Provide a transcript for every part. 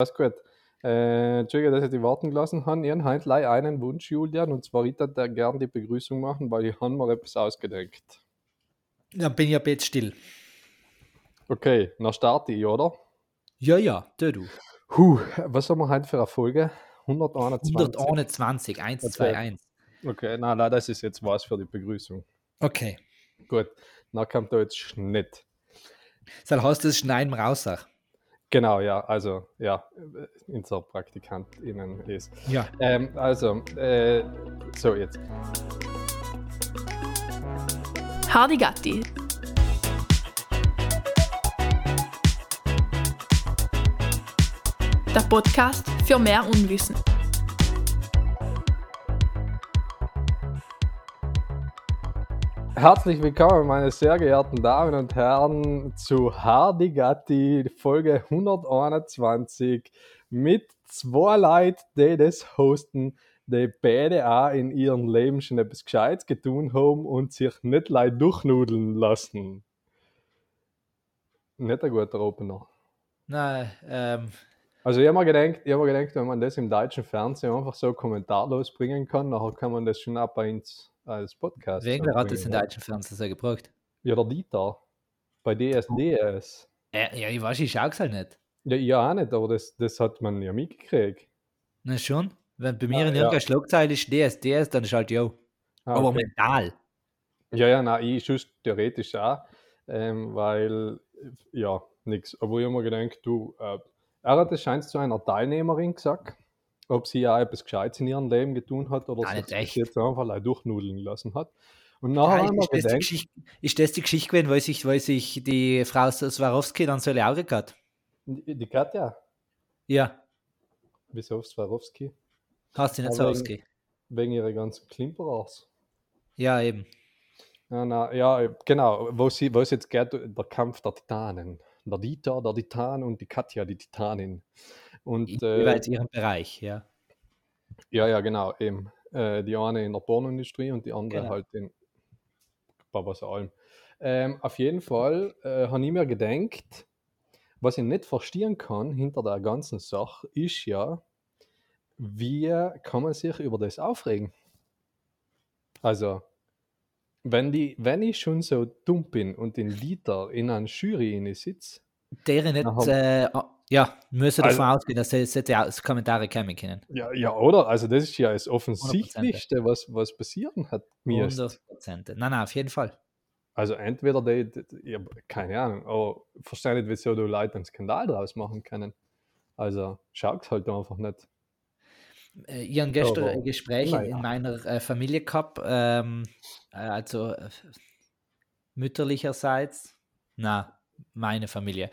Ist gut. Äh, Entschuldige, dass ich die warten gelassen habe. Ich habe heute einen Wunsch, Julian, und zwar ich würde gerne die Begrüßung machen, weil ich habe mir etwas ausgedenkt. Dann bin ich ab jetzt still. Okay, dann starte ich, oder? Ja, ja, tu du. Huh, was haben wir heute für eine Folge? 121. 121, 1, 2, 1. Okay, nein, nein, das ist jetzt was für die Begrüßung. Okay. Gut, dann kommt da jetzt Schnitt. Soll heißt das Schneiden raus? Auch. Genau, ja, also ja, unser PraktikantInnen ist. Ja. Ähm, also, äh, so jetzt. Hardy Gatti. Der Podcast für mehr Unwissen. Herzlich willkommen, meine sehr geehrten Damen und Herren, zu Hardy Gatti, Folge 121, mit zwei Leuten, die das hosten, die beide auch in ihrem Leben schon etwas Gescheites getan haben und sich nicht leid durchnudeln lassen. Nicht ein guter Opener. Nein, ähm, Also ich habe mir gedacht, ich hab mir gedacht, wenn man das im deutschen Fernsehen einfach so kommentarlos bringen kann, nachher kann man das schon auch bei uns als Podcast. wegen so wer hat bringen, in ja. deutschen Fernsehen so gebraucht? Ja, der Dieter. Bei DSDS. Äh, ja, ich weiß, ich schaue es halt nicht. Ja, ich auch nicht, aber das, das hat man ja mitgekriegt. Na schon. Wenn bei mir Ja, in ja. irgendeiner Schlagzeile ist DSDS, dann ist halt ja. Ah, Aber okay. mental. Ja, ja, nein, ich schon theoretisch auch, ähm, weil, ja, nix. Aber ich habe mir gedacht, du, äh, er hat es scheint zu einer Teilnehmerin gesagt, ob sie ja etwas Gescheites in ihrem Leben getan hat oder Ah, sich jetzt einfach durchnudeln lassen hat. Und nachher Ja, ist, das die gedacht, Geschichte, ist das die Geschichte gewesen, weil sich, weil sich die Frau Swarovski dann so alle Augen gehabt? die, Katja, Ja, wieso Swarovski? hast du nicht Aber Swarovski? Wegen ihrer ganzen Klimperers. Ja, eben. Ja, na, ja, genau, wo es jetzt geht, der Kampf der Titanen. Der Dieter, der Titan und die Katja, die Titanin. Und, In äh, jeweils ihrem Bereich, ja. ja, ja, genau, eben. Äh, die eine in der Pornoindustrie und die andere Genau. halt in Babas Alm. Ähm, auf jeden Fall äh, habe ich mir gedacht, was ich nicht verstehen kann hinter der ganzen Sache, ist ja, wie kann man sich über das aufregen? Also, wenn, die, wenn ich schon so dumm bin und den Dieter in einer Jury sitze, Deren nicht, äh, ja, müssen Also- davon ausgehen, dass sie solche Aus- Kommentare kommen können. ja, ja, oder? Also, das ist ja das Offensichtlichste, was, was passieren hat mir. 100 Prozent. Nein, nein, auf jeden Fall. Also entweder die, die, hab keine Ahnung, aber verstehe nicht, wieso du Leute einen Skandal draus machen können. Also schaut halt einfach nicht. Äh, Ich habe gestern ein Gespräch naja. in meiner äh, Familie gehabt, ähm, äh, also mütterlicherseits, na, meine Familie.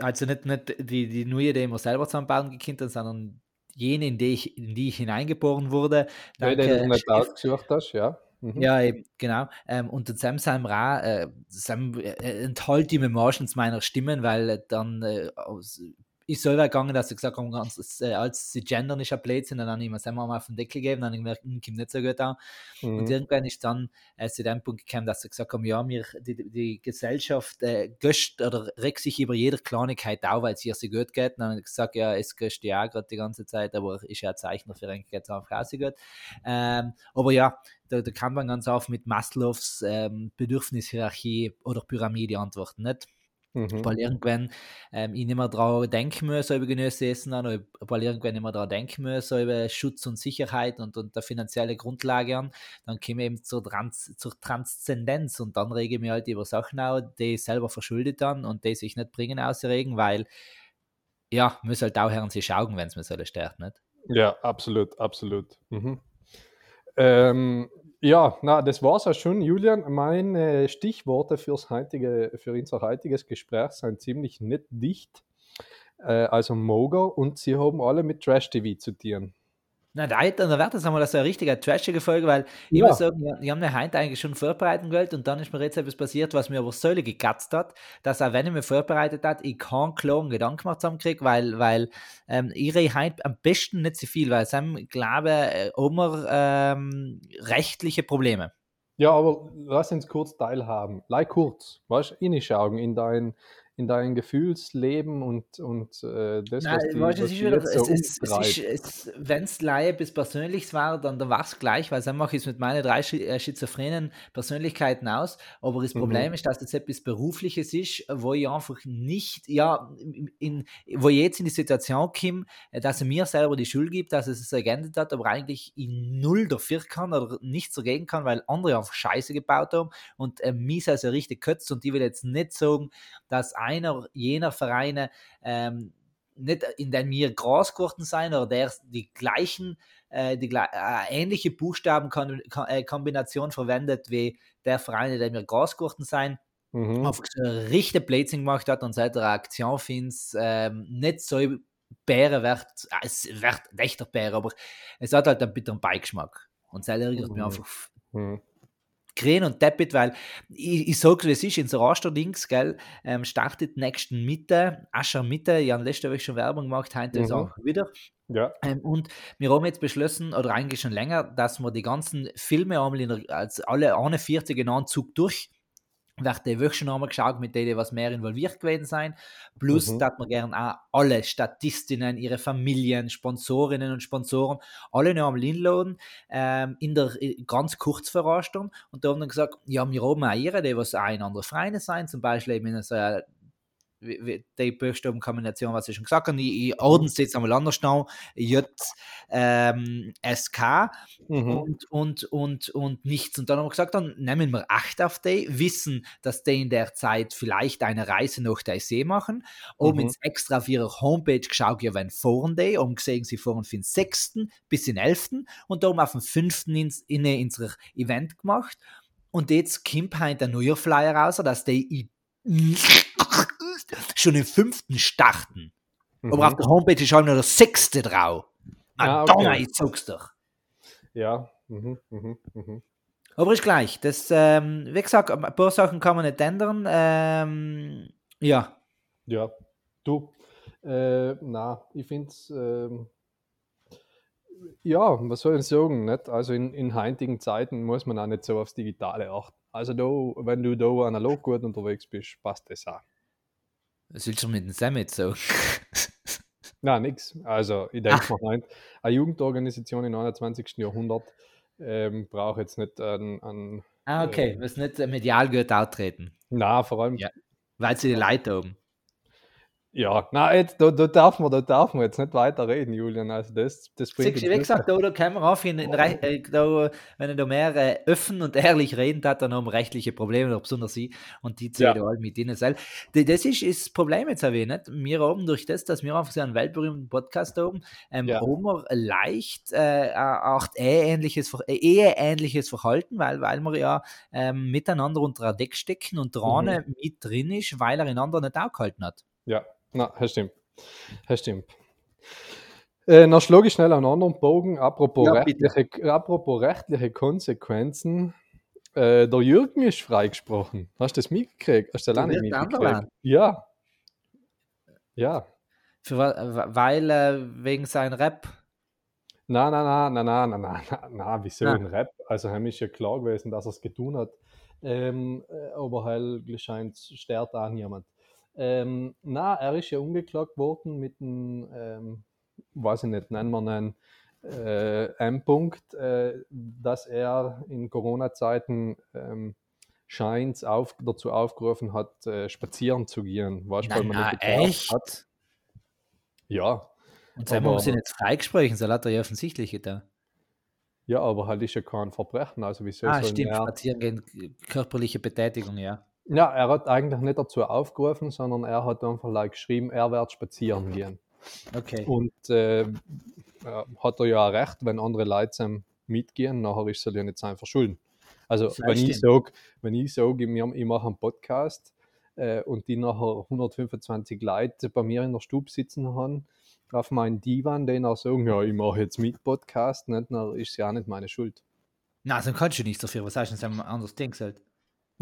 Also nicht, nicht die, die neue, die wir selber zusammenbauen haben, sondern jene, in die ich, in die ich hineingeboren wurde. Weil du das nicht Steff- ausgesucht hast, ja. Mhm. Ja, eben, genau. Ähm, und Sam Sam Ra, äh, Sam äh, enthält die Memotions meiner Stimmen, weil äh, dann äh, aus, ist so weit gegangen, dass sie gesagt haben, ganz, äh, als sie gendern ist ein Blödsinn, dann habe ich mir Sam mal auf den Deckel gegeben, dann habe ich gemerkt, hm, kommt nicht so gut an. Und Mhm. irgendwann ist dann äh, zu dem Punkt gekommen, dass sie gesagt haben, ja, mir, die, die- Gesellschaft äh, göscht oder regt sich über jede Kleinigkeit auf, weil es ihr so gut geht. Und dann habe ich gesagt, ja, es göscht ja auch gerade die ganze Zeit, aber ist ja ein Zeichen dafür, eigentlich geht es einfach auch so gut. Ähm, aber ja, da, da kann man ganz auf mit Maslows ähm, Bedürfnishierarchie oder Pyramide antworten, nicht? Mhm. Weil irgendwann ähm, ich nicht mehr daran denken muss, über Genüsse essen, an, weil irgendwann nicht mehr daran denken muss, über Schutz und Sicherheit und, und der finanzielle Grundlage an, dann komme ich eben zur, Trans zur Transzendenz und dann rege ich mich halt über Sachen auf, die ich selber verschuldet dann und die sich nicht bringen ausregen, weil ja, muss halt auch hören sich schauen, wenn es mir so stört, nicht? Ja, absolut, absolut. Mhm. Ähm, ja, na, das war's auch schon, Julian. Meine Stichworte fürs heutige, für unser heutiges Gespräch sind ziemlich nicht dicht. Äh, also Moger und sie haben alle mit Trash-TV zu tun. Na, da, da wird das einmal so eine richtige trashige Folge, weil ich Ja. muss sagen, ich, ich habe mir heute eigentlich schon vorbereiten gewollt und dann ist mir jetzt etwas passiert, was mir aber so gekatzt hat, dass auch wenn ich mich vorbereitet hat, ich keinen klaren Gedanken mehr zusammenkriege, weil, weil ähm, ich heute am besten nicht so viel, weil Sam glaube, äh, immer ähm, rechtliche Probleme. Ja, aber lass uns kurz teilhaben. Leih kurz, weißt du, reinschauen in dein, in dein Gefühlsleben und, und äh, das, Nein, was die, weißt, was es wieder, so es, es, es es, wenn es Laie bis Persönliches war, dann, dann war es gleich, weil dann mache ich es mit meinen drei äh, schizophrenen Persönlichkeiten aus. Aber das Mhm. Problem ist, dass es etwas Berufliches ist, wo ich einfach nicht, ja, in, wo ich jetzt in die Situation komme, äh, dass er mir selber die Schuld gibt, dass es es geändert hat, aber eigentlich in null dafür kann oder nichts dagegen kann, weil andere einfach Scheiße gebaut haben und äh, mich also richtig kötzt und die will jetzt nicht sagen, dass einer jener Vereine ähm, nicht in denen wir groß geworden sein oder der die gleichen, äh, die äh, ähnliche Buchstabenkombination verwendet wie der Verein, in dem wir groß geworden sein, Mhm. auf richtige Blödsinn gemacht hat und seit der Aktion findet ähm, nicht so Bären wird, äh, es wird echter Bären, aber es hat halt einen bitteren Beigeschmack. Und das ärgert mich Mhm. einfach Mhm. Grün und deppit, weil ich, ich sage, wie es ist, in so Raster-Dings, gell, ähm, startet nächsten Mitte, Ascher Mitte, ich habe letzte Woche schon Werbung gemacht, heute ist Mhm. auch wieder. Ja. Ähm, und wir haben jetzt beschlossen, oder eigentlich schon länger, dass wir die ganzen Filme einmal in als alle 41 in einem Zug durch die wirklich schon einmal geschaut, mit denen was mehr involviert gewesen sein. Plus, Mhm. dass wir gerne auch alle Statistinnen, ihre Familien, Sponsorinnen und Sponsoren, alle noch einmal hinladen, ähm, in der äh, ganz Kurzverrastung. Und da haben wir gesagt, ja, wir haben auch ihre, die was auch in andere Vereine sein, zum Beispiel eben in so einer die Buchstabenkombination, was ich schon gesagt habe, ich, ich ordne es jetzt einmal anders noch, J, ähm, SK Mhm. und, und, und, und nichts. Und dann haben wir gesagt, dann nehmen wir Acht auf die, wissen, dass die in der Zeit vielleicht eine Reise nach der See machen, haben Mhm. jetzt extra auf ihrer Homepage geschaut, ja, wenn fahren die, haben gesehen, sie fahren von den 6. bis den 11. und da haben wir auf den 5. ins, in unser Event gemacht. Und jetzt kommt heute ein neuer Flyer raus, dass die schon im 5. starten. Aber auf Mhm. der Homepage ist halt nur der 6. drauf. Ah, Madonna, okay. ich sag's doch. Ja. Mhm. Mhm. Mhm. Aber ist gleich. Das, ähm, wie gesagt, ein paar Sachen kann man nicht ändern. Ähm, ja. Ja. Du, äh, na, ich finde es, ähm, ja, was soll ich sagen, nicht? Also in, in heutigen Zeiten muss man auch nicht so aufs Digitale achten. Also da, wenn du da analog gut unterwegs bist, passt das auch. Was willst du mit dem Sam jetzt so? Nein, nix. Also ich denke mal, nein, eine Jugendorganisation im 21. Jahrhundert ähm, braucht jetzt nicht einen, einen ah, okay. Was nicht äh, medial gut auftreten. na, vor allem, ja, Weil sie die Leute haben. Na, jetzt, da, da, darf man, da darf man jetzt nicht weiter reden, Julian. Also das, das bringt Siehst du, wie gesagt, da, da können wir auf, in, in, äh, da, wenn er da mehr äh, offen und ehrlich reden hat, dann haben wir rechtliche Probleme, besonders sie, und die zählen Ja. da halt mit ihnen. D- Das ist, ist das Problem jetzt nicht. Wir haben durch das, dass wir einfach so einen weltberühmten Podcast haben, ähm, Ja. haben wir leicht äh, auch eheähnliches, äh, eheähnliches Verhalten, weil, weil wir ja ähm, miteinander unter ein Deck stecken und Mhm. eine mit drin ist, weil er einander nicht aufgehalten hat. Ja, na, das stimmt. Das stimmt. Äh, noch schlage ich schnell einen anderen Bogen. Apropos, Ja, rechtliche, apropos rechtliche Konsequenzen. Äh, der Jürgen ist freigesprochen. Hast du das mitgekriegt? Hast du das alleine mitgekriegt? Ja. Ja. Für, weil äh, wegen seinem Rap. Nein, nein, nein, nein, nein, nein, nein, nein, nein, wieso ein Rap? Also, ihm ist ja klar gewesen, dass er es getan hat. Ähm, äh, aber halt scheint stört auch niemand. Ähm, na, er ist ja umgeklagt worden mit einem, ähm, weiß ich nicht, nennen wir einen äh, M-Punkt, äh, dass er in Corona-Zeiten ähm, scheint auf, dazu aufgerufen hat, äh, spazieren zu gehen. Weißt weil man na, nicht echt? hat. Ja, Und Sam Aber- haben sie nicht freigesprochen, so hat er ja offensichtlich getan. ja, aber halt ist ja kein Verbrechen. Also, wieso Ah, stimmt, er spazieren gehen, körperliche Betätigung, ja. Ja, er hat eigentlich nicht dazu aufgerufen, sondern er hat einfach like geschrieben, er wird spazieren gehen. Okay. Und äh, hat er ja auch recht, wenn andere Leute mitgehen, nachher ist es ja nicht sein Verschulden. Also Das wenn ich sage, wenn ich sage, ich, mache einen Podcast äh, und die nachher 125 Leute bei mir in der Stube sitzen haben, auf meinen Divan, die auch sagen, ja, ich mache jetzt mit Podcast, nicht, dann ist es ja auch nicht meine Schuld. Na, dann kannst du nichts dafür. Was hast du denn Sam anderes Ding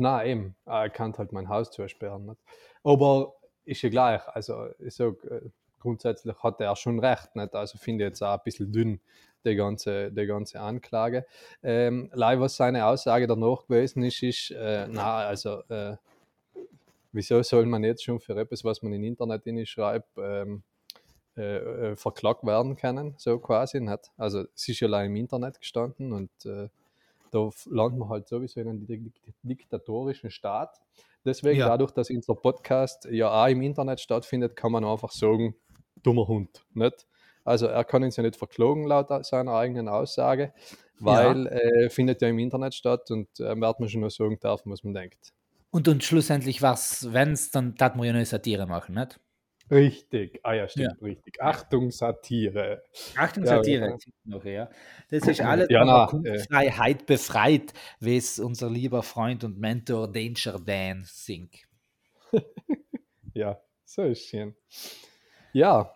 Na eben, er kann halt mein Haus zusperren. Nicht? Aber ist ja gleich. Also ich sag, äh, grundsätzlich hat er schon recht. Nicht? Also finde ich jetzt auch ein bisschen dünn, die ganze, die ganze Anklage. Ähm, leider, was seine Aussage danach gewesen ist, ist, äh, na, also, äh, wie wieso soll man jetzt schon für etwas, was man im Internet schreibt, ähm, äh, äh, verklagt werden können, so quasi nicht. Also es ist ja allein im Internet gestanden und äh, da landet man halt sowieso in einem dik- diktatorischen Staat. Deswegen, Ja. dadurch, dass unser Podcast ja auch im Internet stattfindet, kann man einfach sagen, dummer Hund. Nicht? Also er kann uns ja nicht verklagen laut seiner eigenen Aussage, weil äh, findet ja im Internet statt und äh, wird man schon nur sagen dürfen, was man denkt. Und, und schlussendlich was, wenn es, dann tat man ja eine Satire machen, nicht? Richtig, ah ja, stimmt, richtig. Achtung, Satire. Achtung, Ja, Satire. ja. Noch, ja. Das ist alles Ja, na, äh. Kunstfreiheit befreit, wie es unser lieber Freund und Mentor Danger Dan singt. Ja, so ist schön. Ja.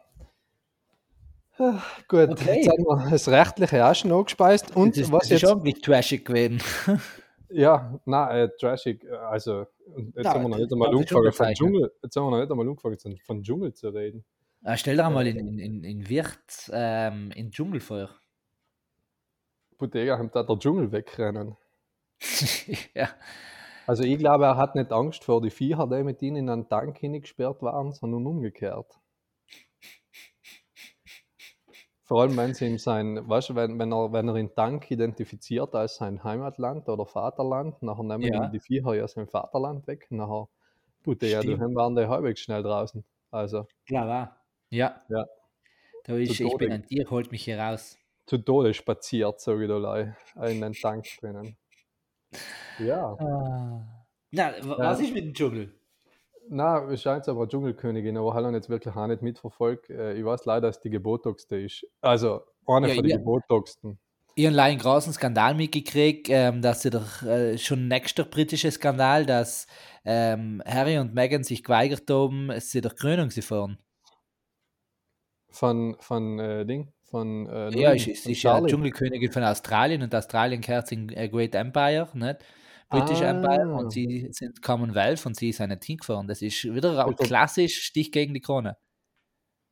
Gut, Okay. jetzt haben wir das Rechtliche auch schon angespeist. Und das ist, was das ist jetzt. eigentlich trashig gewesen. Ja, nein, äh, trashig. äh, Also, jetzt Ja, haben wir noch nicht einmal angefangen, von. Dschungel, jetzt haben wir noch nicht einmal angefangen, von- Dschungel zu reden. Ah, stell dir einmal in, in, in, in Wirt ähm, in Dschungel vor. Bottega haben da der Dschungel wegrennen. ja. Also, ich glaube, er hat nicht Angst vor die Viecher, die mit ihnen in einen Tank hineingesperrt waren, sondern umgekehrt. Vor allem, wenn sie ihm sein, weißt du, wenn, wenn, er, wenn er ihn Tank identifiziert als sein Heimatland oder Vaterland, nachher nehmen Ja. die Viecher ja sein Vaterland weg, nachher, Putte, ja, du waren die halbwegs schnell draußen. Also, Klar, war. Ja. Ja. Da ist, ich bin ein Tier, holt mich hier raus. zu Tode spaziert, sage ich da lei, in den Tank drinnen. Ja, Na, wa- was ist mit dem Dschungel? Na, es scheint aber Dschungelkönigin, aber habe ich jetzt wirklich auch nicht mitverfolgt. Äh, Ich weiß leider, dass die gebotoxste ist. Also, eine Ja, von den ja. gebotoxsten. Ich habe einen großen Skandal mitgekriegt, ähm, dass sie doch äh, schon nächster britische Skandal, dass ähm, Harry und Meghan sich geweigert haben, sie durch Krönung zu fahren. Von, von äh, Ding, von äh, Ja, ich, ich, von ist ja. Dschungelkönigin von Australien und Australien gehört in äh, Great Empire, nicht? British Empire Ah. und sie sind Commonwealth und sie ist nicht hingefahren. Das ist wieder Also- klassisch Stich gegen die Krone.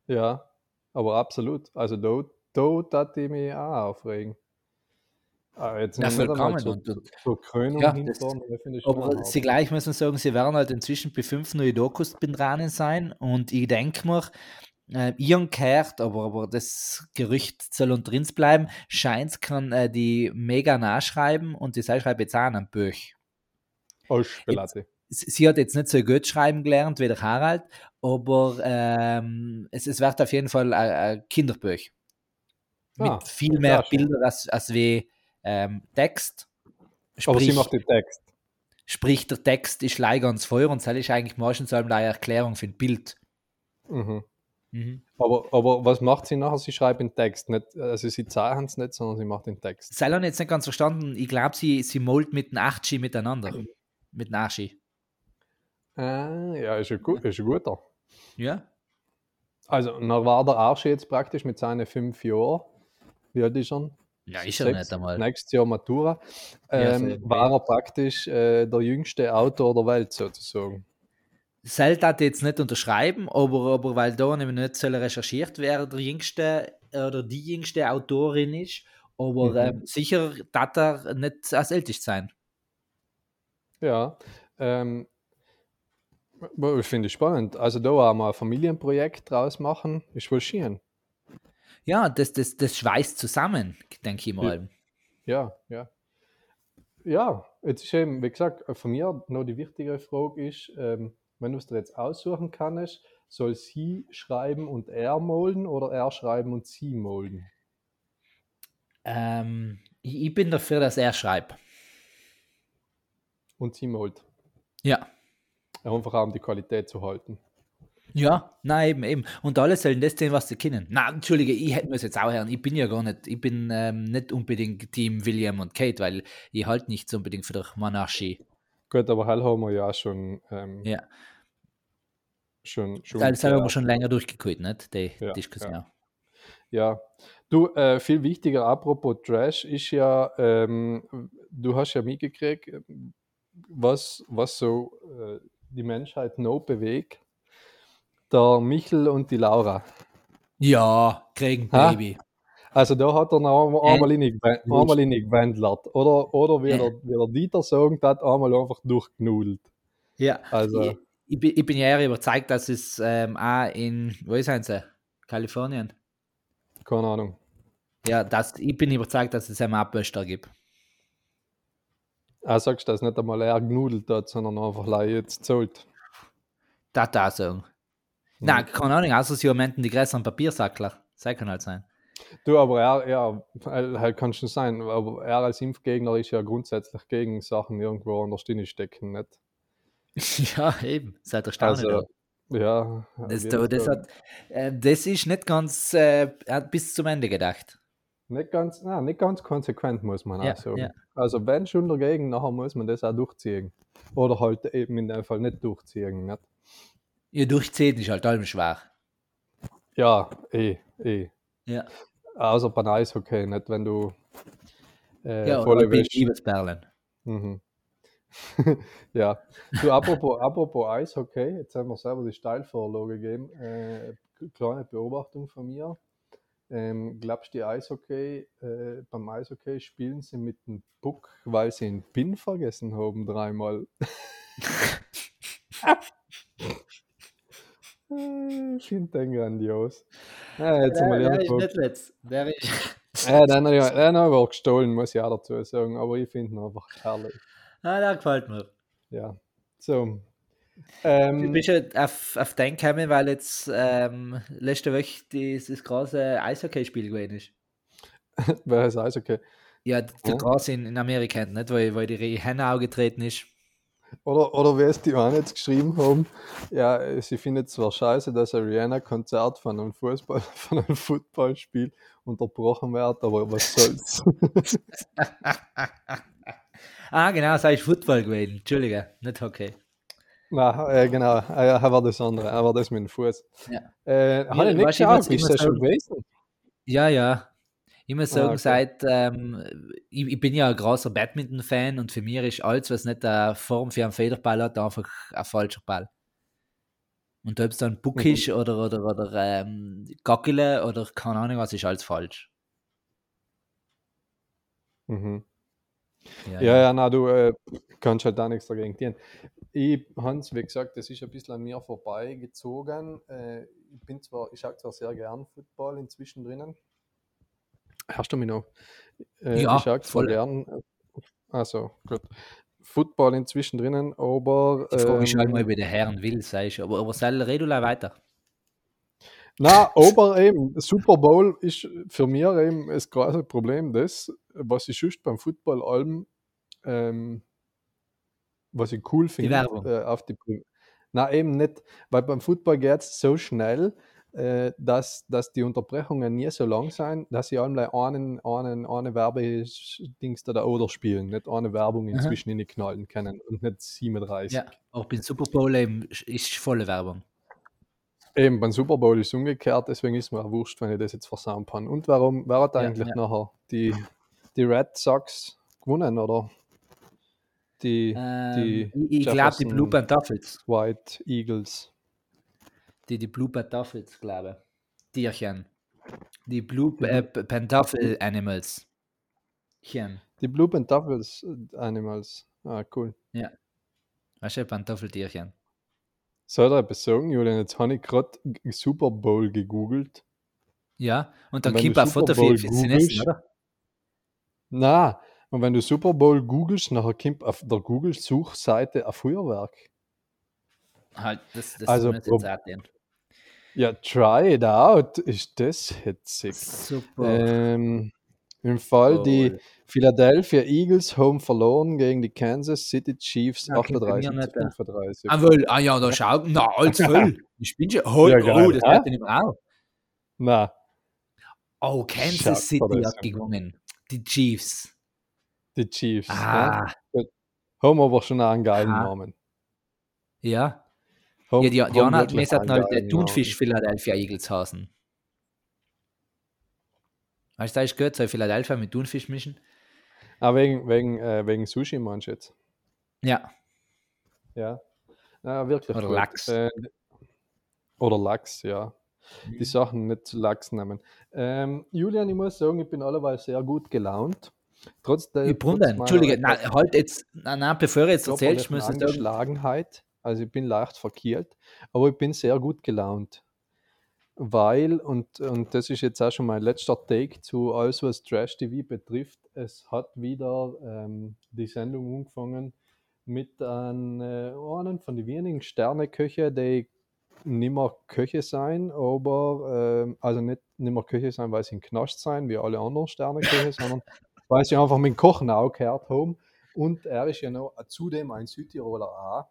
Ja, aber absolut. Also, da, da tat ich mich auch aufregen. Aber jetzt Ja, vollkommen. zur, Und- und- Krönung Ja, das- Aber sie gleich müssen sagen, sie werden halt inzwischen bei fünf neue Dokus bin dran sein und ich denke mir, äh, Ian gehört, aber, aber das Gerücht soll unter uns bleiben, scheint kann äh, die mega nachschreiben und die sei schreibt jetzt auch ein Buch. Ausspelate. Sie sie hat jetzt nicht so gut schreiben gelernt wie der Harald, aber ähm, es, es wird auf jeden Fall ein, ein Kinderbuch. Ah, mit viel mehr. Bildern als, als wie ähm, Text. Aber sie Sprich- macht den Text. Sprich, der Text ist leider ans Feuer und das ist eigentlich meistens eine Erklärung für ein Bild. Mhm. Mhm. Aber, aber was macht sie nachher? Sie schreibt den Text. Nicht, also sie zeichnet es nicht, sondern sie macht den Text. Ich jetzt nicht ganz verstanden. Ich glaube, sie, sie malt mit dem Archie miteinander. Mit dem Archie. Ah, ja, ist ein, gut, ist ein guter. Ja? Also, dann war der Arsch jetzt praktisch mit seinen fünf Jahren. Wie alt ist er? Ja, ist er nicht einmal. Nächstes Jahr Matura. Ja, Ähm, irgendwie. war er praktisch äh, der jüngste Autor der Welt sozusagen.Selt hat jetzt nicht unterschreiben, aber, aber weil da nämlich nicht soll recherchiert wer der jüngste oder die jüngste Autorin ist, aber Mhm. ähm, sicher darf er nicht als ältest sein. Ja. Ähm, ich finde es spannend. Also, da auch mal ein Familienprojekt draus machen, ist wohl schön. Ja, das, das, das schweißt zusammen, denke ich mal. Ja, ja. Ja, jetzt ist eben, wie gesagt, von mir noch die wichtigere Frage ist, ähm, wenn du es dir jetzt aussuchen kannst, soll sie schreiben und er molden oder er schreiben und sie molden? Ähm, ich, ich bin dafür, dass er schreibt. Und sie moldt. Ja. Einfach auch, um die Qualität zu halten. Ja, nein, eben, eben. Und alle sollen das sehen, was sie kennen. Na, entschuldige, ich hätte mir es jetzt auch hören. Ich bin ja gar nicht, ich bin ähm, nicht unbedingt Team William und Kate, weil ich halt nicht so unbedingt für die Monarchie. Gut, aber hell haben wir ja auch schon, ähm, Ja. schon, schon Das haben wir schon länger durchgeholt, nicht? Die Ja, Diskussion. Ja, du, äh, viel wichtiger, apropos Trash, ist ja, ähm, du hast ja mitgekriegt, ähm, was, was so äh, die Menschheit noch bewegt. Der Michel und die Laura. Ja, kriegen Ha? Baby. Also da hat er noch einmal, einmal, in, einmal in gewendelt. Oder, oder wie, Ja. der, wie der Dieter sagen hat, einmal einfach durchgenudelt. Ja. Also, Ich, ich, bin, ich bin ja eher überzeugt, dass es ähm, auch in, wo ist sie? Kalifornien? Keine Ahnung. Ja, das, ich bin überzeugt, dass es einen Abböster gibt. Ah, sagst du, dass nicht einmal er genudelt hat, sondern einfach jetzt zahlt. Das da sagen. Nein, keine Ahnung, außer sie meinten die größeren Papiersackler. Das kann halt sein. Du, aber er, ja, halt kann schon sein, aber er als Impfgegner ist ja grundsätzlich gegen Sachen irgendwo an der Stirn stecken, nicht? ja, eben, seit der Staune. Also, ja. Das, jeden das, hat, äh, das ist nicht ganz äh, er hat bis zum Ende gedacht. Nicht ganz, na, nicht ganz konsequent, muss man Ja, auch sagen. ja. Also, wenn schon dagegen, nachher muss man das auch durchziehen. Oder halt eben in dem Fall nicht durchziehen. Nicht? Ihr durchziehen ist halt allem schwer. Ja, eh, eh. Ja, Außer beim Eishockey, nicht wenn du äh, ja volle Wäsche. Liebesperlen. Mhm. ja. Du, apropos, apropos Eishockey, jetzt haben wir selber die Steilvorlage gegeben. Äh, kleine Beobachtung von mir. Ähm, glaubst du, die Eishockey, äh, beim Eishockey spielen sie mit dem Puck, weil sie den Pin vergessen haben dreimal? Äh, ich finde den grandios. Ja, der ist irgendwo nicht letzt. Der ist, ja, den habe ich, den habe ich auch gestohlen, muss ich auch dazu sagen. Aber ich finde ihn einfach herrlich. ah, der gefällt mir. Ja. So. Du Ähm, bist ja auf, auf den gekommen, weil jetzt ähm, letzte Woche dieses große Eishockey-Spiel gewesen ist. ist Eishockey? Ja, der Ja. große in, in Amerika, nicht? Weil, weil die Henne auch getreten ist. Oder, oder wer es die auch jetzt geschrieben haben, ja, sie findet zwar scheiße, dass ein Rihanna-Konzert von einem Fußball, von einem Footballspiel unterbrochen wird, aber was soll's. ah, genau, das ist Football gewesen. Entschuldige, nicht Hockey. Na, äh, genau, äh, er war das andere, er war das mit dem Fuß. Ja. Äh, Ja, habe ich nicht ich geschaut, ich ist das schon gewesen? Ja, ja. Ich muss sagen, okay. seit, ähm, ich, ich bin ja ein großer Badminton-Fan und für mich ist alles, was nicht eine Form für einen Federball hat, einfach ein falscher Ball. Und ob es dann Puck Mhm. ist oder, oder, oder ähm, Gackele oder keine Ahnung was, ist alles falsch. Mhm. Ja, ja, na, du äh, kannst halt da nichts dagegen tun. Ich, Hans, wie gesagt, das ist ein bisschen an mir vorbeigezogen. Äh, ich bin zwar, ich schaue zwar sehr gern Football inzwischen drinnen. Hörst du mich noch? Äh, Ja, ich zwar voll. gern, äh, also gut, Football inzwischen drinnen, aber Die Frage ist halt ähm, mal, wie der Herrn will, sagst du. Aber, aber soll red weiter. Na, aber eben, Super Bowl ist für mich eben das große Problem, das, was ich sonst beim Football allem, ähm, was ich cool finde, äh, auf die Pri- Na, eben nicht, weil beim Football geht es so schnell, dass, dass die Unterbrechungen nie so lang sind, dass sie allem einen, einen, eine Werbedings da oder spielen, nicht eine Werbung Aha. inzwischen in die knallen können und nicht 37. Ja, auch beim Super Bowl eben ist volle Werbung. Eben, beim Super Bowl ist es umgekehrt, deswegen ist mir auch wurscht, wenn ich das jetzt versauen kann. Und warum, wer hat Ja, eigentlich ja. nachher die, die Red Sox gewonnen, oder? Die, Ähm, die ich glaube, die Blue Pantoffels. White Eagles. Die, die Blue Pantoffels, glaube ich. Tierchen. Die Blue äh, Pantoffel Animals. Chen. Die Blue Pantoffels Animals. Ah, cool. Weißt du, Pantoffeltierchen. Soll ich dir etwas sagen, Julian? Jetzt habe ich gerade Super Bowl gegoogelt. Ja, und dann kommt ein Foto Super Bowl für, für sie essen, googelst- oder? Na, und wenn du Super Bowl googelst, nachher kommt auf der Google-Suchseite ein Feuerwerk. Halt, das, das Also, muss jetzt auch. Ja, try it out. Ist das hitzig? Super. Ähm, Im Fall die Bowl. Philadelphia Eagles home verloren gegen die Kansas City Chiefs Ja, klingt bei mir 38 nicht, zu ja. 35. Ah, wohl, ah ja, da schau. Na, alles voll. Ich bin schon. Oh, Ja, oh geil, das hört nicht mehr auf. Na, Oh, Kansas dir City hat gewonnen. Die Chiefs. die Chiefs. Ah, Ja. Haben aber schon einen geilen Aha. Namen. ja. Ja, die, wir hatten einen halt der Thunfisch Philadelphia Eagles Hasen. Weißt du, da ist gehört, soll Philadelphia mit Thunfisch mischen? Ah, wegen, wegen, äh, wegen Sushi meinst du jetzt? Ja. Ja. Ja, wirklich. Oder gut. Lachs. Äh, oder Lachs, ja. Mhm. Die Sachen nicht zu Lachs nehmen. Ähm, Julian, ich muss sagen, ich bin alleweil sehr gut gelaunt. Trotz der Ich Brunnen, Entschuldige, halt jetzt, nein, nein, bevor jetzt erzählst, musst du sagen, Angeschlagenheit. Also ich bin leicht verkehlt, aber ich bin sehr gut gelaunt. Weil, und, und das ist jetzt auch schon mein letzter Take zu alles, was Trash TV betrifft, es hat wieder ähm, die Sendung angefangen mit einem, äh, einem von den wenigen Sterneköche, die nicht mehr Köche sein, aber ähm, also nicht, nicht mehr Köche sein, weil sie in Knast sein, wie alle anderen Sterneköche, sondern weil sie einfach mit dem Kochen auch gehört haben. Und er ist ja noch zudem ein Südtiroler auch.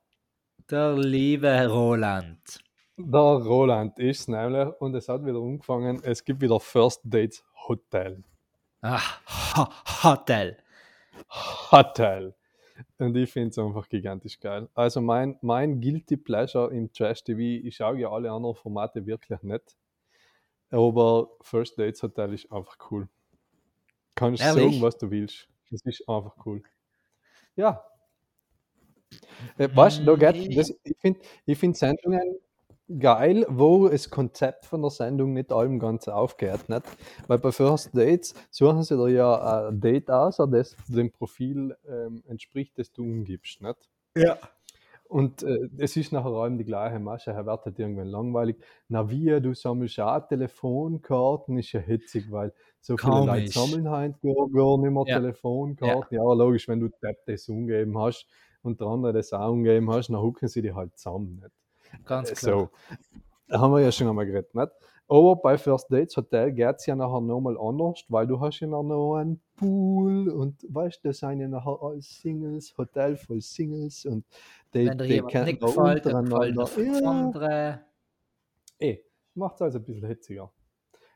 Der liebe Roland. Der Roland ist es nämlich und es hat wieder angefangen, es gibt wieder First Dates Hotel. Ach, Ho- Hotel. Hotel. Und ich finde es einfach gigantisch geil. Also mein, mein Guilty Pleasure im Trash TV, ich schaue ja alle anderen Formate wirklich nicht. Aber First Dates Hotel ist einfach cool. Kannst Ehrlich? sagen, was du willst. Es ist einfach cool. Ja. Äh, da geht, das, ich finde ich find Sendungen geil, wo das Konzept von der Sendung nicht allem ganz aufgeht. Nicht? Weil bei First Dates suchen sie dir ja ein Date aus, das dem Profil ähm, entspricht, das du umgibst. Nicht? Ja. Und äh, es ist nachher allem die gleiche Masche, er wird halt irgendwann langweilig. Na wie, du sammelst auch Telefonkarten, ist ja hitzig, weil so viele Leute Komisch. sammeln halt gar, gar nicht mehr Ja. Telefonkarten. Ja. logisch, wenn du das umgeben hast und der andere das auch umgeben hast, dann hucken sie die halt zusammen. Nicht? Ganz klar. So, da haben wir ja schon einmal geredet, nicht? Aber bei First Dates Hotel geht es ja nachher nochmal anders, weil du hast ja noch einen Pool und weißt, das sind ja nachher alles Singles, Hotel voll Singles und die, Wenn die kennen nicht gefällt, gefällt untereinander. er fünf Ja, andere. eh, macht es also ein bisschen hitziger.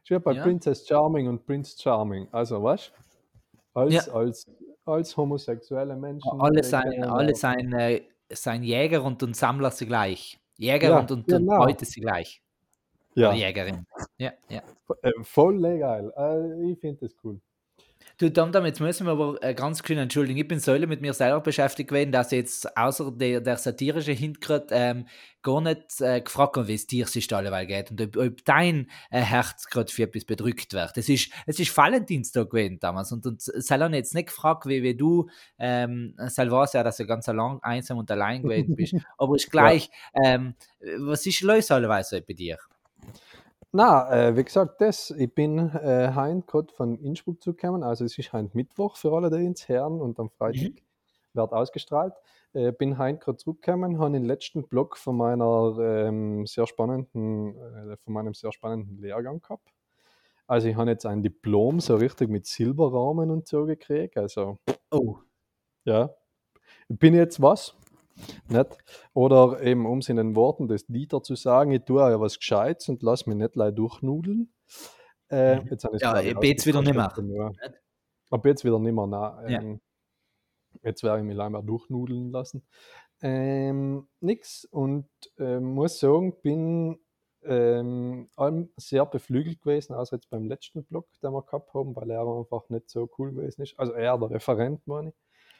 Ist wie bei Ja. Princess Charming und Prince Charming. Also, weißt du? Als, Ja. als, als homosexuelle Menschen. Alle sein, alle sein, äh, sein Jäger und, und Sammler sie gleich. Jäger Ja, und, und, genau. und Beute sie gleich. Ja, Oder Jägerin. Ja, ja. äh, voll legal. Äh, ich finde das cool. Du, Dom, jetzt müssen wir aber äh, ganz schön entschuldigen. Ich bin Säule mit mir selber beschäftigt gewesen, dass ich jetzt außer der, der satirische Hintergrund ähm, gar nicht äh, gefragt habe, wie es dir sich alleweil geht und ob, ob dein äh, Herz gerade für etwas bedrückt wird. Es ist, es ist Valentinstag gewesen damals und, und Sal hat jetzt nicht gefragt, wie, wie du, ähm, Sal weiß ja, dass du ganz allein, einsam und allein gewesen bist, aber ist gleich, ähm, was ist los alleweil so bei dir? Na, äh, wie gesagt, das, ich bin äh, heim gerade von Innsbruck zugekommen, also es ist heim Mittwoch für alle, die ins Herren und am Freitag wird ausgestrahlt. Äh, bin heim gerade zurückgekommen, habe den letzten Block von meiner ähm, sehr spannenden, äh, von meinem sehr spannenden Lehrgang gehabt. Also ich habe jetzt ein Diplom so richtig mit Silberrahmen und so gekriegt, also Oh, ja, ich bin jetzt was, nicht? Oder eben, um es in den Worten des Dieter zu sagen, ich tue ja was Gescheites und lass mich nicht leid durchnudeln. Äh, jetzt habe Ja, ich, jetzt wieder nimmer. aber nur- Ab jetzt wieder nimmer, nein. Ja. Ähm, Jetzt werde ich mich leider durchnudeln lassen. Ähm, nix und ähm, muss sagen, bin ähm, allem sehr beflügelt gewesen, außer jetzt beim letzten Block, den wir gehabt haben, weil er einfach nicht so cool gewesen ist. Also er, der Referent, meine ich.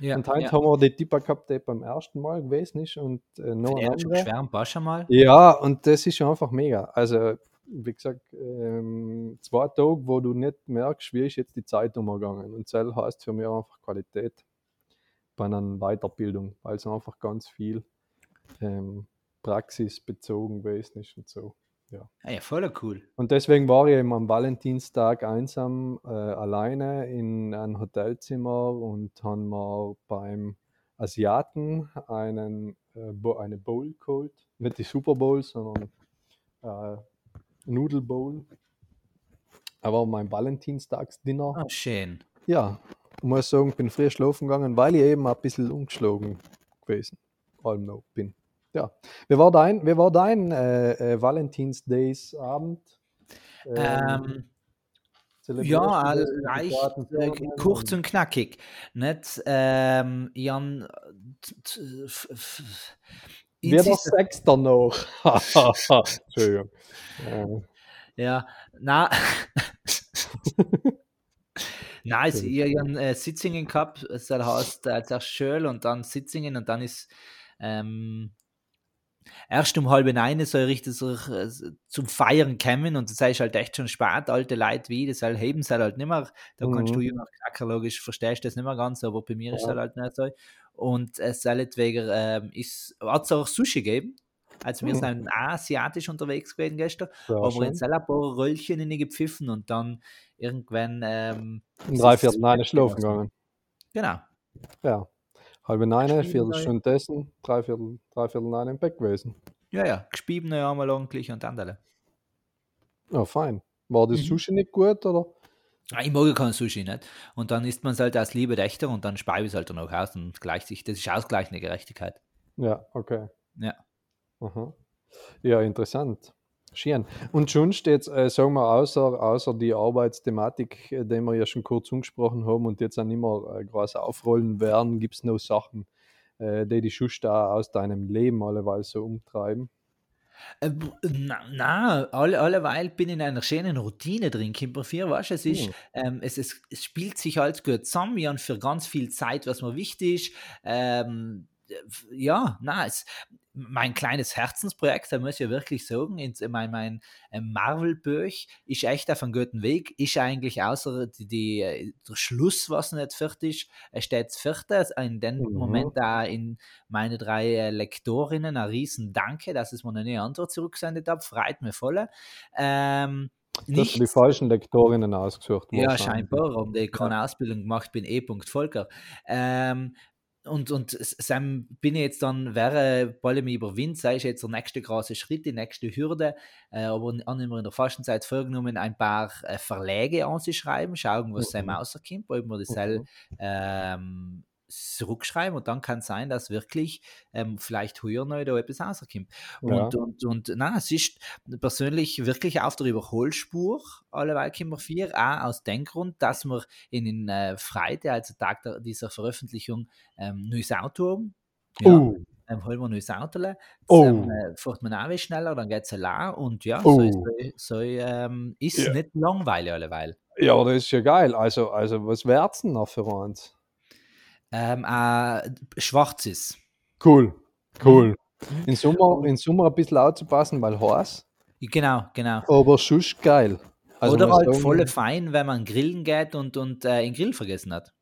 Ja. und heute ja. haben wir die Tipper gehabt, die beim ersten Mal gewesen ist und äh, noch ein schon anderer. schwer am Pasch einmal. Ja, und das ist einfach mega. Also, wie gesagt, ähm, zwei Tage, wo du nicht merkst, wie ist jetzt die Zeit umgegangen. Und das heißt für mich einfach Qualität bei einer Weiterbildung, weil es einfach ganz viel ähm, praxisbezogen gewesen ist und so. Ah, ja, voll cool. Und deswegen war ich eben am Valentinstag einsam äh, alleine in einem Hotelzimmer und haben wir beim Asiaten einen, äh, eine Bowl geholt. Nicht die Super Bowl, sondern äh, Nudel Bowl. Aber mein Valentinstagsdinner. Ah, schön. Ja, ich muss sagen, bin früh schlafen gegangen, weil ich eben ein bisschen umgeschlagen gewesen allem noch bin. Ja. Wie war dein, wie war dein äh, äh, Valentinsdays Abend? Ähm, zelebrierst Ja, äh, das leicht, äh, kurz und- knackig. Nicht? Ähm, Jan, f- Wie der insist- Sechster noch. Entschuldigung. Ähm, ja, na, Nein, es, ich habe äh, Sitzingen gehabt, es heißt äh, zuerst schön und dann Sitzingen und dann ist ähm, erst um halb neun soll richtig so, äh, zum Feiern kommen und das ist halt echt schon spät, alte Leute wie, das halt heben sie halt nicht mehr, da kannst du Mhm. junger Knacker logisch, verstehst das nicht mehr ganz, aber bei mir ist Ja. das halt nicht so. Und es soll wegen, ähm, ist, hat es auch Sushi gegeben, also wir Mhm. sind asiatisch unterwegs gewesen gestern, Sehr aber schön. jetzt soll ein paar Röllchen in gepfiffen und dann irgendwann, ähm, Um ist drei Viertel neun Bett schlafen gegangen. Genau. Ja. Halbe neun, Spielen Viertelstunde essen, drei Viertel, drei Viertel neun im Bett gewesen. Ja, ja, gespieben ja einmal ordentlich und alle. Ja, fein. War das Mhm. Sushi nicht gut, oder? Ich mag kein Sushi nicht. Und dann isst man es halt als Liebe Dächter und dann speibe ich es halt dann auch aus und gleicht sich. Das ist ausgleichende Gerechtigkeit. Ja, okay. Ja. Aha. Ja, interessant. Schön. Und sonst jetzt, äh, sagen wir, außer, außer die Arbeitsthematik, äh, die wir ja schon kurz angesprochen haben und jetzt auch nicht mehr äh, groß aufrollen werden, gibt es noch Sachen, äh, die die Schuss da aus deinem Leben alleweil so umtreiben? Äh, Na, na alle, alleweil bin ich in einer schönen Routine drin, Kimper 4, weißt du, es ist, Hm. ähm, es, es, es spielt sich alles gut zusammen, wir haben für ganz viel Zeit, was mir wichtig ist. Ähm, ja, na, es, mein kleines Herzensprojekt, da muss ich ja wirklich sagen, ins, mein, mein äh, Marvel-Böch ist echt auf einem guten Weg, ist eigentlich außer die, die, äh, der Schluss, was nicht fertig ist, es steht das vierte, in dem Mhm. Moment da in meine drei äh, Lektorinnen ein riesen Danke, dass es mir eine Antwort zurückgesendet hat, freut mich voll. Ähm, dir die falschen Lektorinnen ausgesucht. ja, scheinbar, haben die keine Ausbildung gemacht, bin E. Volker. Ähm, und, und Sam bin ich jetzt dann, wäre bald mich überwinden, sei es jetzt der nächste große Schritt, die nächste Hürde, äh, aber an immer in der Fastenzeit vorgenommen, ein paar äh, Verläge anzuschreiben, schauen, was Sam Mhm. rauskommt, ob wir das selber Mhm. ähm, zurückschreiben und dann kann es sein, dass wirklich ähm, vielleicht heuer noch da etwas rauskommt. Ja. Und, und, und na, es ist persönlich wirklich auf der Überholspur, alleweil Kimmer 4, auch aus dem Grund, dass wir in den äh, Freitag, also Tag der, dieser Veröffentlichung, ähm, neues Auto haben. Ja, Oh, ähm, holen wir ein neues Auto, das Oh. ähm, äh, fährt man auch schneller, dann geht es allein und ja, so, Oh. ist, so ähm, ist Ja. nicht langweilig alleweil. ja, das ist ja geil. Also, also was wär's denn noch für uns? Ähm, äh, Schwarzes. Cool, cool. Mhm. In Sommer, in Sommer ein bisschen aufzupassen, weil heiß, Genau, genau. aber sonst geil. Also Oder halt sagen, voll fein, wenn man grillen geht und, und äh, den Grill vergessen hat.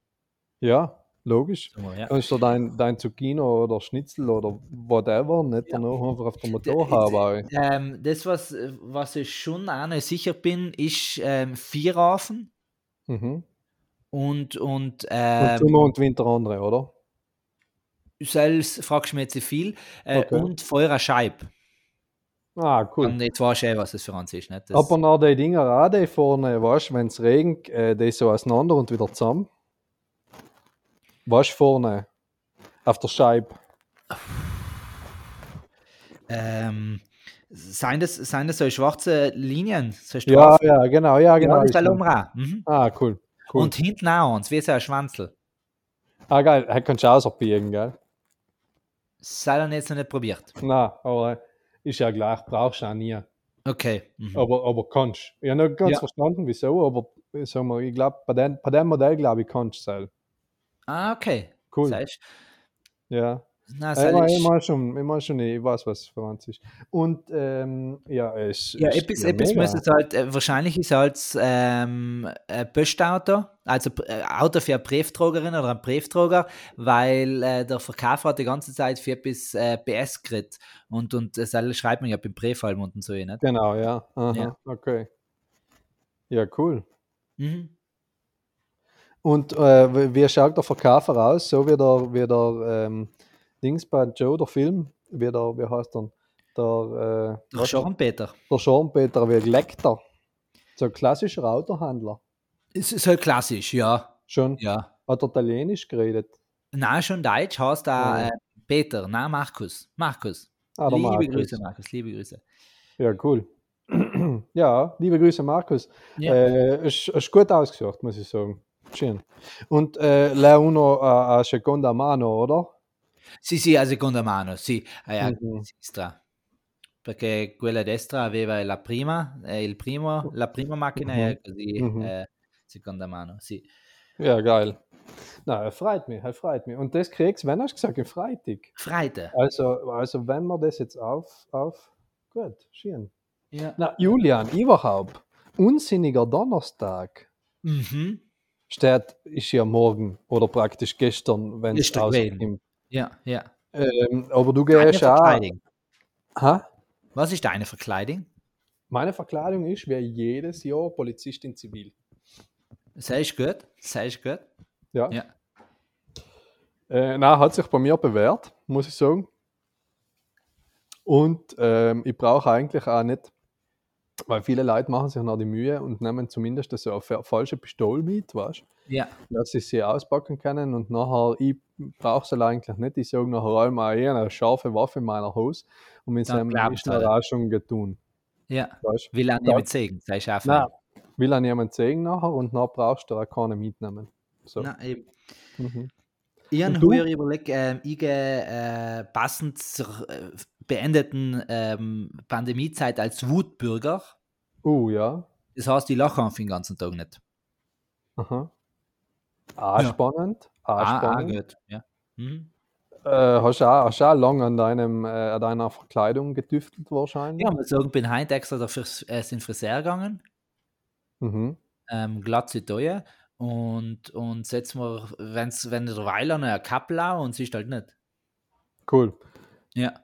Ja, logisch. Wir, ja. Kannst du dein, dein Zucchini oder Schnitzel oder whatever nicht Ja. danach einfach auf der Motor haben. Ähm, das, was, was ich schon auch noch sicher bin, ist ähm, Vierhafen Mhm. Und, und, Und ähm, Sommer und Winter andere, oder? selbst fragst du mir jetzt viel, äh, Okay. und Feuer Scheib. Ah, cool. Und jetzt weißt du eh, was das für uns ist. Nicht? Das, Aber noch die Dinger auch, die vorne, weißt du, wenn es regnet, äh, die so auseinander und wieder zusammen. Weißt du, vorne, auf der Scheibe. ähm, seien, das, seien das so schwarze Linien? So Ja, ja, genau, ja, genau. ja, das ist. Mhm. Ah, cool. Cool. Und hinten auch uns, wie so ein Schwanzel. ah, geil, er kannst du ausbiegen, gell? Hat er jetzt noch nicht probiert. Na, aber ist ja gleich, brauchst du auch nie. Okay. Mhm. Aber, aber kannst. Ich habe nicht ganz Ja. verstanden, wieso, aber ich sag mal, ich glaube, bei, dem- bei dem Modell, glaube ich, kannst du es. Ah, okay. Cool. Ja. Na, meine, ist- ich mein schon, ich mein schon, ich weiß, was für uns ist. Und ähm, ja, es Ja, ist etwas, ja etwas muss es halt, äh, wahrscheinlich ist halt ähm, ein Postauto, also äh, Auto für eine Briefträgerin oder einen Briefträger, weil äh, der Verkäufer hat die ganze Zeit für etwas äh, PS gekriegt und, und das alles schreibt man ja beim Briefhalm und so, nicht? Genau, ja. Aha, Ja. okay. Ja, cool. Mhm. Und äh, wie- wie schaut der Verkäufer aus? So wie der, wie der ähm, Dings bei Joe, der Film, wie, der, wie heißt der? Der, äh, Der Schornpeter. der Schornpeter, wie Lecter. So ein klassischer Autohändler. Es ist halt klassisch, ja. Schon. Ja. Hat er Italienisch geredet? Na, schon Deutsch heißt da Ja. äh, Peter, na, Markus. Markus. Ah, liebe Markus. Grüße, Markus, liebe Grüße. Ja, cool. ja, liebe Grüße, Markus. Ja. Äh, ist, ist gut ausgesucht, muss ich sagen. Schön. Und äh, lei uno a, a seconda mano, oder? Sì, sì, a seconda mano, sì, eh, a Mhm. sinistra. Perché quella destra aveva la prima, eh, il primo, la prima macchina Mhm. è così, Mhm. eh, seconda mano, sì. Ja, geil. Na, er freut mich, er freut mich. Und das kriegst du, wenn hast du gesagt, Freitag. Freitag. Also, also wenn wir das jetzt auf, auf, gut, schön. Ja. Na, Julian, überhaupt, unsinniger Donnerstag Mhm. steht, ist ja morgen oder praktisch gestern, wenn es der gewesen. rauskommt. Ja, ja. Ähm, aber du Deine gehst auch. Verkleidung. Ha? Was ist deine Verkleidung? Meine Verkleidung ist wie jedes Jahr Polizist in Zivil. Sei ist gut. Sei gut. Ja. Ja. Äh, na, hat sich bei mir bewährt, muss ich sagen. Und ähm, ich brauche eigentlich auch nicht, weil viele Leute machen sich noch die Mühe und nehmen zumindest so eine fa- falsche Pistole mit, weißt Ja. dass sie sie auspacken können und nachher, ich brauche sie eigentlich nicht. Ich sage nachher einmal, eine scharfe Waffe in meiner Hose und mit seinem ist auch schon getan. Ja. Weißt Will Ja. nicht zeigen. Sei auch Nein, will an jemand zeigen nachher und dann brauchst du auch keine mitnehmen. So. Na, eben. Mhm. Ich habe du? heuer überlegt, ähm, ich äh, passend zur äh, beendeten ähm, Pandemiezeit als Wutbürger. Uh, ja. Das heißt, ich lache einfach den ganzen Tag nicht. Aha. Ah, Ja. spannend. Ah, Ah. Ja. Mhm. Äh, hast du auch, hast du auch lange an, deinem, äh, an deiner Verkleidung getüftelt wahrscheinlich? Ja, muss sagen, bin heute extra dafür äh, in den Friseur gegangen, Mhm. ähm, glatze Teuer und, und setz mir, wenn's, wenn der Weiler noch eine Kappe lau und sie ist halt nicht. Cool. Ja.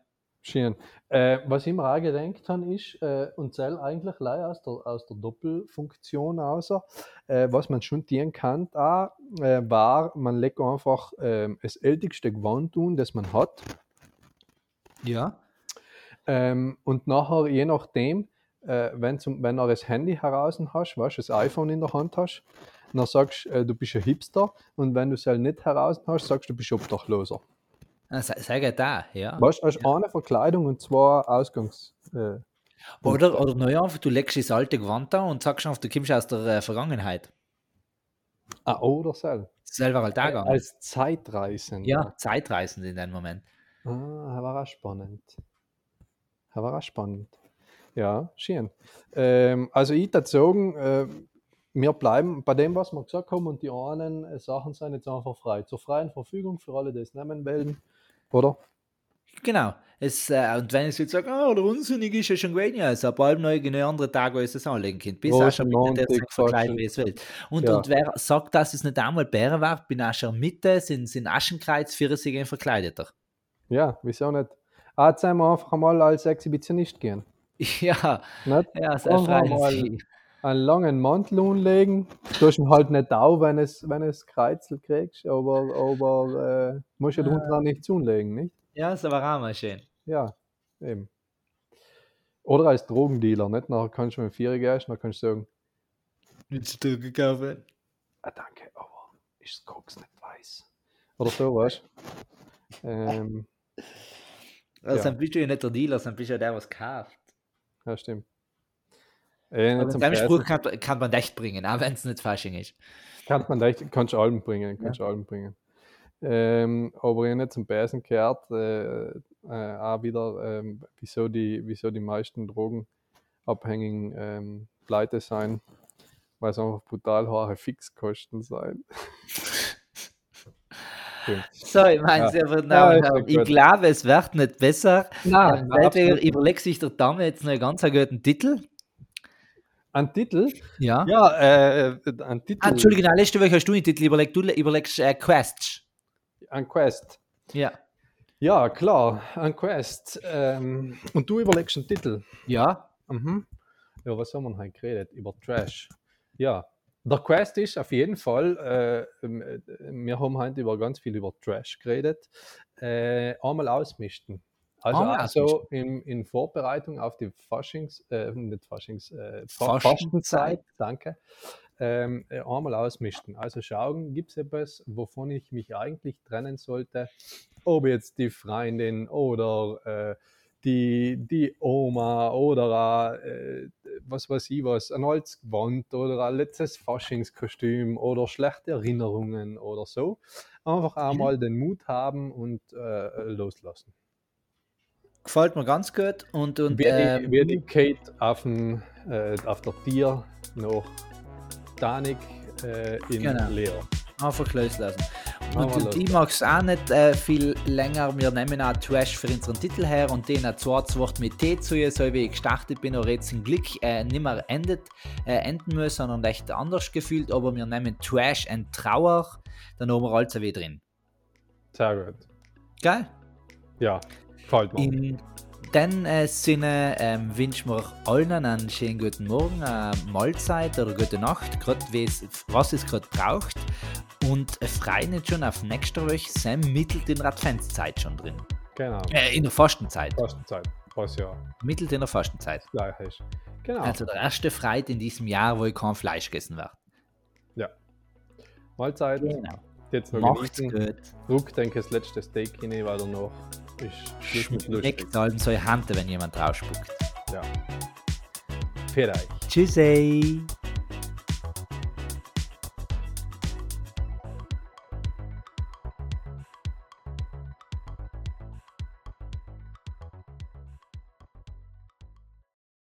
Schön. Äh, was ich mir auch gedacht habe, ist, äh, und zählt eigentlich leider aus der, aus der Doppelfunktion außer, äh, was man schon tun kann, auch, äh, war, man legt einfach äh, das älteste Gewand tun, das man hat. Ja. Ähm, und nachher, je nachdem, äh, wenn, zum, wenn du das Handy heraus hast, weißt, das iPhone in der Hand hast, dann sagst du, äh, du bist ein Hipster und wenn du es halt nicht heraus hast, sagst du, du bist Obdachloser. Ah, geht da, ja. Weißt du, hast eine Verkleidung und zwei Ausgangs. Äh, Oder, oder neu einfach, du legst das alte Gewand da und sagst einfach, du kommst aus der äh, Vergangenheit. ah, oder sel. Selber halt da gegangen. Als Zeitreisen. ja, Zeitreisend in dem Moment. Ah, das war auch spannend. Das war auch spannend. Ja, schön. Ähm, also ich würde sagen, äh, wir bleiben bei dem, was wir gesagt haben und die anderen äh, Sachen sind jetzt einfach frei. Zur freien Verfügung für alle, die es nehmen wollen. Oder? Genau. Es, äh, und wenn ich jetzt sage, ah, der unsinnig ist ja schon gewesen, ja, es ist ein bald neu, genau andere Tage, wo es anlegen kann. Bis auch schon mit der verkleidet, Quatsch. wie es will. Und, Ja. und wer sagt, dass es nicht einmal Bären war, bin auch schon Mitte, sind, sind Aschenkreuz, Pfirsiche verkleideter. Ja, wieso nicht? Ah, jetzt wir einfach mal als Exhibitionist gehen. Ja, Nicht? ja, sehr freilich. Einen langen Mantel umlegen. Du hast ihn halt nicht auf, wenn es, wenn es Kreuzel kriegst, aber, aber äh, musst ja drunter auch nicht zulegen, nicht? Ja, das war auch mal schön. Ja, eben. Oder als Drogendealer, nicht? Nachher kannst du mit dem Vierer gehen, dann kannst du sagen, Willst du gekauft? ah, danke, aber ist das Koks nicht weiß? Oder so, weißt du? Ähm, Also Ja. dann bist du ja nicht der Dealer, dann bist du ja der, was kauft. ja, stimmt. Äh, Aber Preisen. Spruch kann, kann man echt bringen, auch wenn es nicht Fasching ist. Kann man echt, kannst du Alben bringen, kannst du Alben bringen. Ähm, aber ich habe nicht zum Besen gehört, äh, äh, auch wieder, ähm, wieso, die, wieso die meisten Drogenabhängigen ähm, pleite sein, weil es einfach brutal hohe Fixkosten sein. So, ich meine, Ja. sehr Ja, Damen und ist ja Herren, ich glaube, es wird nicht besser. Nein, Ähm, nein, überlegt sich der Dame jetzt noch einen ganz guten Titel. Ein Titel? Ja. Ja, äh, ein Titel. Ah, Entschuldige, nein, letzte Woche hast du einen Titel überlegt. Du überlegst äh, Quest. Ein Quest. Ja. Ja, klar, ein Quest. Ähm, und du überlegst einen Titel. Ja. Mhm. Ja, was haben wir heute geredet? Über Trash. Ja, der Quest ist auf jeden Fall, äh, ähm, äh, wir haben heute über ganz viel über Trash geredet, äh, einmal ausmisten. Also, Einmal also in, in Vorbereitung auf die Faschings, äh, nicht Faschings, äh, Fa- Fastenzeit. Danke, ähm, äh, einmal ausmisten. Also schauen, gibt es etwas, wovon ich mich eigentlich trennen sollte, ob jetzt die Freundin oder äh, die, die Oma oder äh, was weiß ich was, ein altes Gewand oder ein letztes Faschingskostüm oder schlechte Erinnerungen oder so. Einfach einmal den Mut haben und äh, loslassen. Gefällt mir ganz gut. Und, und Wie die, ähm, wie die Kate auf, dem, äh, auf der Tier noch Danik äh, in Genau. Leer. Einfach loslassen. Und loslassen. ich mag es auch nicht äh, viel länger. Wir nehmen auch Trash für unseren Titel her und den ein zweites Wort mit T zu ihr, so wie ich gestartet bin, aber jetzt zum Glück äh, nicht mehr endet, äh, enden müssen, sondern echt anders gefühlt. Aber wir nehmen Trash and Trauer, dann haben wir alles auch wieder drin. Sehr gut. Geil? Ja, gefällt mir. In dem äh, Sinne ähm, wünschen wir allen einen schönen guten Morgen, eine Mahlzeit oder gute Nacht, gerade was es gerade braucht. Und äh, freuen uns schon auf nächste Woche, Sam mittelt in der Adventszeit schon drin. Genau. Äh, in der Fastenzeit. Fastenzeit, was ja Mittelt in der Fastenzeit. ist. Genau. Also der erste Freit in diesem Jahr, wo ich kein Fleisch gegessen wird. ja. Mahlzeit. Genau. Jetzt noch Macht's genießen. gut. Druck, denke das letzte Steak rein, weil danach lustig. Schmeckt allem so Hand, wenn jemand rausspuckt. Ja. Für euch. Tschüssi.